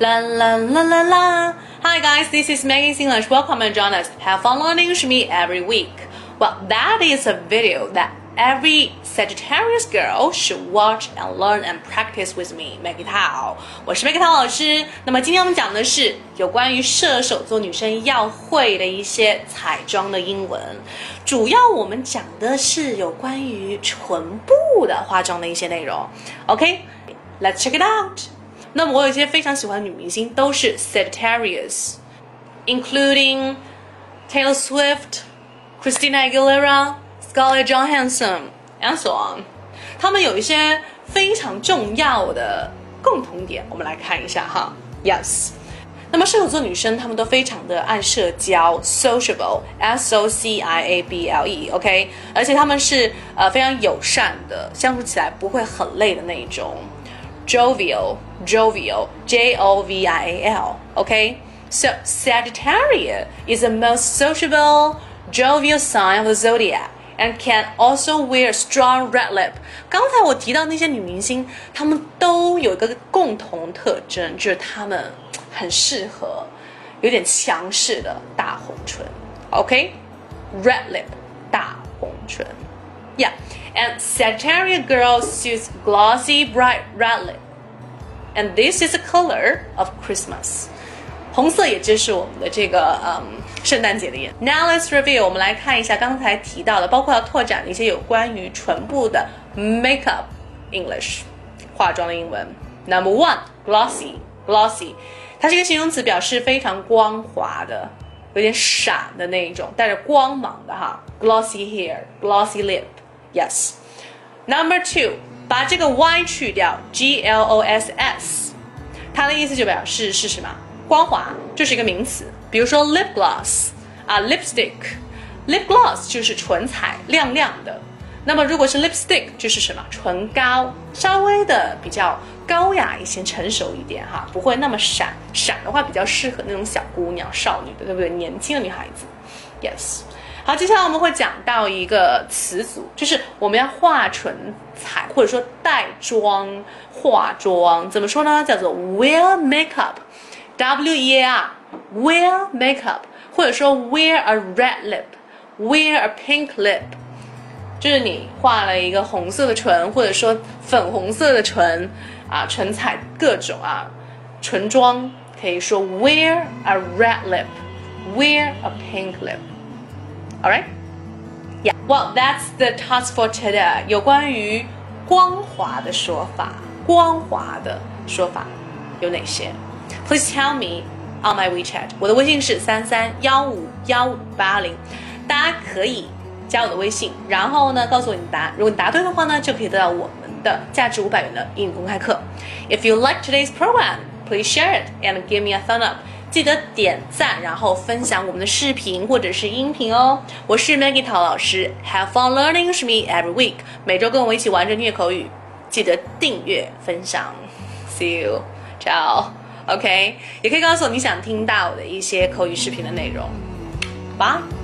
La la la la la. Hi guys, this is Maggie English. Welcome and join us. Have fun learning with me every week. Well, that is a video that every Sagittarius girl should watch and learn and practice with me, Maggie Tao。我是 Maggie Tao 老师。那么今天我们讲的是有关于射手座女生要会的一些彩妆的英文。主要我们讲的是有关于唇部的化妆的一些内容。OK，let's、okay? check it out。 那么我有一些非常喜欢的女明星都是 Sagittarius，including Taylor Swift、Christina Aguilera、Scarlett Johansson and so on。他们有一些非常重要的共同点，我们来看一下哈。Yes。那么射手座女生她们都非常的爱社交，sociable，s o c i a b l e，OK，、okay? 而且她们是呃非常友善的，相处起来不会很累的那一种。jovial, jovial, J O V I A L. Okay? So Sagittarius is the most sociable, jovial sign of the zodiac and can also wear strong red lip. 刚才我提到那些女明星，她们都有一个共同特征，就是她们很适合有点强势的大红唇。OK，red、okay? lip 大红唇。 Yeah, and Sagittarius girls suits glossy, bright red lip. And this is the color of Christmas. 红色也就是我们的这个嗯圣诞节的颜。Now let's review，我们来看一下刚才提到的，包括要拓展的一些有关于唇部的 makeup English 化妆的英文。Number one, glossy, glossy，它是一个形容词，表示非常光滑的，有点闪的那一种，带着光芒的哈。Glossy hair, glossy lip. Yes. Number two，把这个 y 去掉，g l o s s，它的意思就表示是什么？光滑，就是一个名词。比如说 lip gloss 啊，lipstick，lip gloss 就是唇彩，亮亮的。那么如果是 lipstick 就是什么？唇膏，稍微的比较高雅一些，成熟一点哈，不会那么闪。闪的话比较适合那种小姑娘、少女的，对不对？年轻的女孩子。Yes。好，接下来我们会讲到一个词组，就是我们要画唇彩，或者说带妆化妆，怎么说呢？叫做 wear makeup，W E A R，wear makeup，或者说 wear a red lip，wear a pink lip，就是你画了一个红色的唇，或者说粉红色的唇啊，唇彩各种啊，唇妆可以说 wear a red lip，wear a pink lip。All right. Yeah. Well, that's the task for today. 有关于光滑的说法，光滑的说法有哪些？Please tell me on my WeChat. 我的微信是三三幺五幺五八零，大家可以加我的微信，然后呢告诉我你的答案。如果你答对的话呢，就可以得到我们的价值五百元的英语公开课。If you like today's program, please share it and give me a thumb up. 记得点赞，然后分享我们的视频或者是音频哦。我是 Maggie 陶老师，Have fun learning with me every week。每周跟我一起玩着虐口语，记得订阅分享。See you，ciao。OK，也可以告诉我你想听到的一些口语视频的内容。Bye。